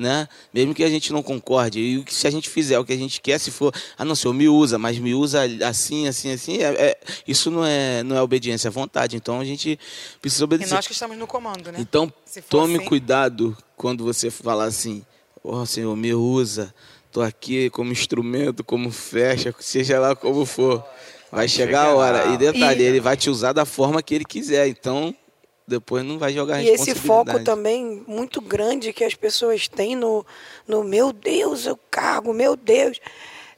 Né? Mesmo que a gente não concorde. E se a gente fizer o que a gente quer, se for, ah não, senhor, me usa, mas me usa assim, assim, assim, é- é- isso não é, não é obediência, é vontade. Então a gente precisa
E
obedecer.
nós que estamos no comando, né?
Então, tome
assim-
cuidado quando você falar assim: Ó Senhor, me usa, tô aqui como instrumento, como flecha, seja lá como for. Vai chegar a hora. E detalhe,
E-
ele vai te usar da forma que ele quiser. Então, depois não vai jogar
E esse
responsabilidade.
foco também muito grande que as pessoas têm no, no meu Deus, eu cargo, meu Deus.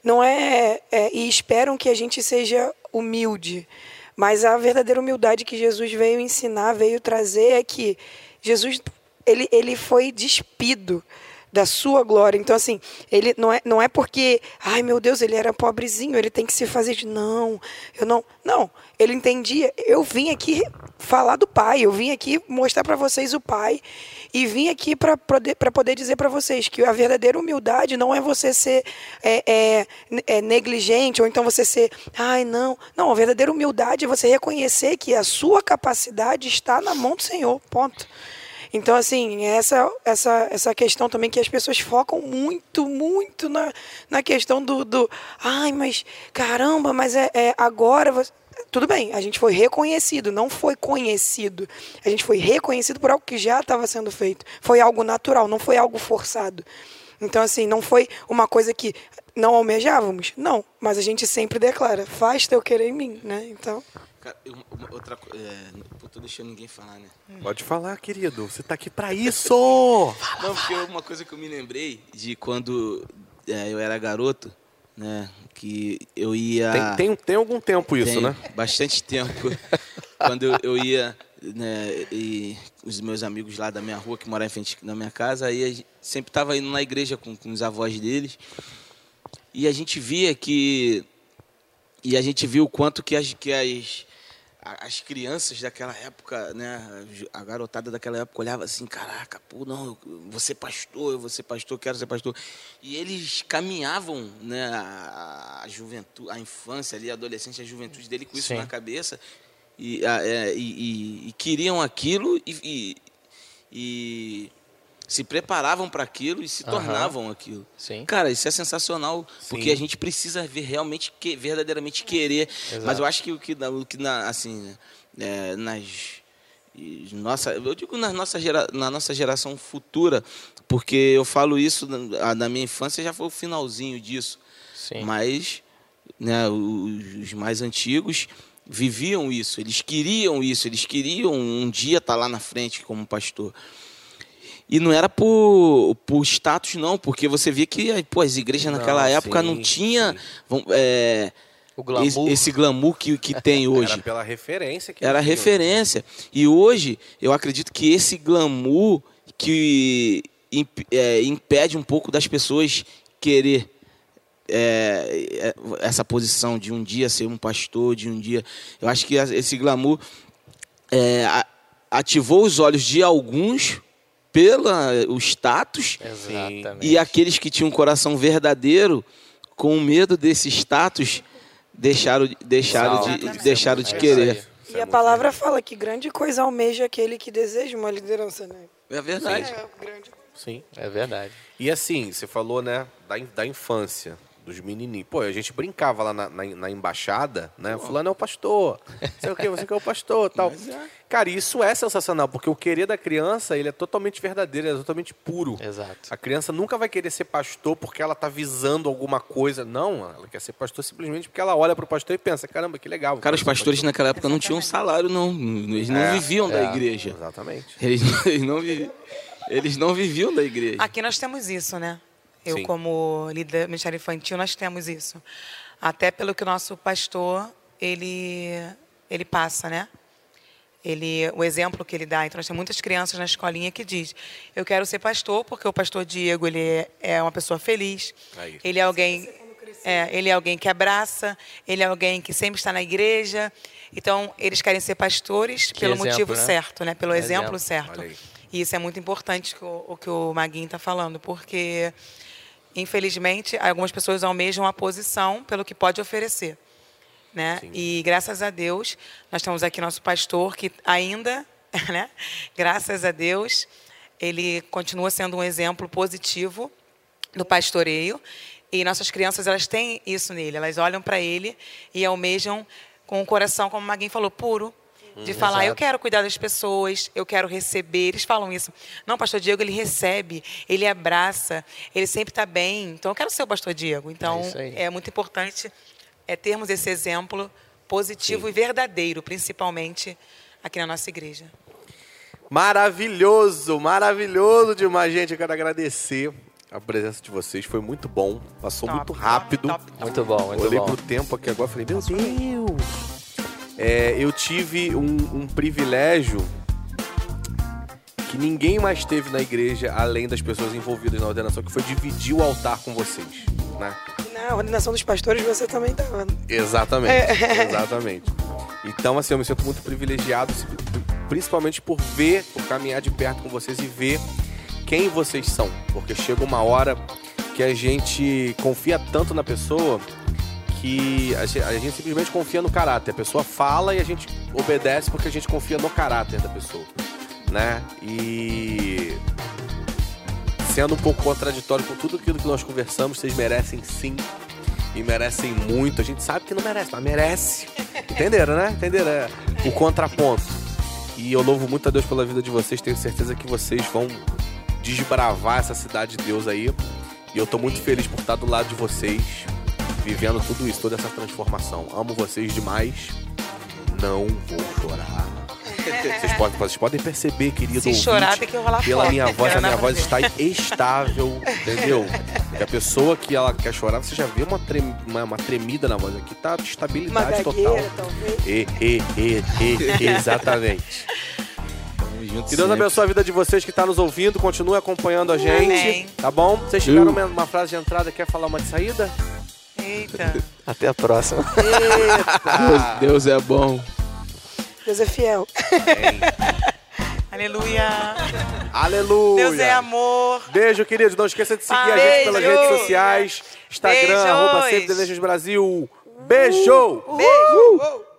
Não é, é- E esperam que a gente seja humilde. Mas a verdadeira humildade que Jesus veio ensinar, veio trazer é que Jesus ele, ele foi despido da sua glória. Então, assim, ele não é, não é porque, ai meu Deus, ele era pobrezinho, ele tem que se fazer de. Não, eu não. Não, ele entendia. Eu vim aqui falar do Pai, eu vim aqui mostrar para vocês o Pai. E vim aqui para poder, poder dizer para vocês que a verdadeira humildade não é você ser é, é, é, negligente, ou então você ser, ai não. Não, a verdadeira humildade é você reconhecer que a sua capacidade está na mão do Senhor. Ponto. Então, assim, essa, essa, essa questão também que as pessoas focam muito, muito na, na questão do, do. Ai, mas caramba, mas é, é agora. você-" Tudo bem, a gente foi reconhecido, não foi conhecido. A gente foi reconhecido por algo que já estava sendo feito. Foi algo natural, não foi algo forçado. Então, assim, não foi uma coisa que não almejávamos? Não, mas a gente sempre declara: faz teu querer em mim, né? Então.
Cara, eu- uma- outra coisa. É, pô, tô deixando ninguém falar, né?
Pode falar, querido. Você tá aqui pra isso.
Não, porque uma coisa que eu me lembrei de quando é, eu era garoto, né? Que eu ia.
Tem, tem, tem algum tempo isso,
Tem
né?
Bastante tempo. Quando eu, eu ia, né, e os meus amigos lá da minha rua, que moravam em frente da minha casa, aí sempre estava indo na igreja com, com os avós deles. E a gente via que. E a gente viu o quanto que as, que as, as crianças daquela época, né, a garotada daquela época olhava assim, caraca, pô, não, eu vou ser pastor, eu vou ser pastor, quero ser pastor. E eles caminhavam, né, a, a juventude, a infância ali, a adolescência, a juventude dele com isso
Sim.
na cabeça e, a- é, e, e- e queriam aquilo e, se preparavam para aquilo e se
Aham.
tornavam aquilo.
Sim.
Cara, isso é sensacional, porque a gente precisa ver realmente que, verdadeiramente querer.
Exato.
Mas eu acho que o que, o que na, assim, é, nas nossa, eu digo na nossa, gera, na nossa geração futura, porque eu falo isso na, a- na minha infância já foi o finalzinho disso.
Sim.
Mas né, os mais antigos viviam isso, eles queriam isso, eles queriam um dia estar lá na frente como pastor. E não era por, por status, não, porque você via que pô, as igrejas naquela
Não,
época
sim,
não tinha é,
glamour.
esse, glamour que, que tem hoje.
Era pela referência que
Era referência. E hoje, eu acredito que esse glamour que é, impede um pouco das pessoas querer é, é, essa posição de um dia ser um pastor, de um dia. Eu acho que esse glamour é, ativou os olhos de alguns pela o status
Exatamente.
e aqueles que tinham um coração verdadeiro, com medo desse status, deixaram, deixaram, de,
Exatamente.
deixaram de
É
querer.
E
é
a palavra fala que grande coisa almeja aquele que deseja uma liderança, né?
É verdade.
É, grande
Sim.
É verdade.
E assim, você falou, né, da, da infância, dos menininhos. Pô, a gente brincava lá na, na, na embaixada, né? Fulano é o pastor. Sei o quê, você que é o pastor tal.
Mas é.
Cara, isso é sensacional, porque o querer da criança, ele é totalmente verdadeiro, ele é totalmente puro.
Exato.
A criança nunca vai querer ser pastor porque ela tá visando alguma coisa. Não, ela quer ser pastor simplesmente porque ela olha pro pastor e pensa, caramba, que legal.
Cara, os pastores
pastor."
naquela época não tinham salário, não. Eles não
É,
viviam da
é.
igreja.
Exatamente.
Eles, eles não viviam, eles não viviam da igreja.
Aqui nós temos isso, né? Eu,
Sim.
como líder Ministério Infantil, nós temos isso. Até pelo que o nosso pastor, ele, ele passa, né? Ele, o exemplo que ele dá. Então, nós temos muitas crianças na escolinha que diz eu quero ser pastor, porque o pastor Diego, ele é, uma pessoa feliz.
Aí.
Ele é alguém... É, ele é alguém que abraça, ele é alguém que sempre está na igreja. Então, eles querem ser pastores
Que
pelo
exemplo,
motivo
né?
certo, né? Pelo exemplo,
exemplo.
certo. E isso é muito importante o, o que o Maguinho está falando, porque, infelizmente, algumas pessoas almejam a posição pelo que pode oferecer. Né? E graças a Deus, nós temos aqui nosso pastor que ainda, né? graças a Deus, ele continua sendo um exemplo positivo do pastoreio. E nossas crianças, elas têm isso nele. Elas olham para ele e almejam com o coração, como Maguinho falou, puro. De falar, eu
exato.
quero cuidar das pessoas, eu quero receber. Eles falam isso. Não, pastor Diego, ele recebe, ele abraça, ele sempre está bem. Então, eu quero ser o pastor Diego. Então,
É
é muito importante é termos esse exemplo positivo e verdadeiro, principalmente aqui na nossa igreja.
Maravilhoso, maravilhoso demais, gente. Eu quero agradecer a presença de vocês. Foi muito bom. Passou
Top,
muito rápido.
top, top.
Muito bom, muito
Olhei
bom.
pro tempo aqui agora e falei, meu Deus! É, eu tive um, um privilégio que ninguém mais teve na igreja, além das pessoas envolvidas na ordenação, que foi dividir o altar com vocês. Né?
Na ordenação dos pastores você também estava.
Exatamente, exatamente. Então, assim, eu me sinto muito privilegiado, principalmente por ver, por caminhar de perto com vocês e ver quem vocês são. Porque chega uma hora que a gente confia tanto na pessoa que a gente, a gente simplesmente confia no caráter. A pessoa fala e a gente obedece porque a gente confia no caráter da pessoa, né? E sendo um pouco contraditório com tudo aquilo que nós conversamos, vocês merecem sim e merecem muito. A gente sabe que não merece, mas merece. Entenderam, né? Entenderam é, o contraponto. E eu louvo muito a Deus pela vida de vocês. Tenho certeza que vocês vão desbravar essa cidade de Deus aí. E eu tô muito feliz por estar do lado de vocês, vivendo tudo isso, toda essa transformação. Amo vocês demais. Não vou chorar. Vocês podem, vocês podem perceber, querido
Se
ouvinte,
chorar, tem que rolar
pela minha voz, a minha voz está estável, entendeu? Que a pessoa que ela quer chorar, você já vê uma, trem- uma, uma tremida na voz aqui, tá
Uma
estabilidade total.
talvez.
E, e, e, e, exatamente.
Junto
Que Deus
sempre.
abençoe a vida de vocês que estão nos ouvindo, continue acompanhando a gente,
Amém.
tá bom? Vocês tiveram uma, uma frase de entrada, quer falar uma de saída?
Eita.
Até a próxima.
Deus, Deus é bom.
Deus é fiel.
Aleluia.
Aleluia!
Deus é amor.
Beijo, queridos. Não esqueça de seguir a gente pelas redes sociais. Instagram,
Beijos.
arroba the Nations Brasil. Beijo!
Beijo.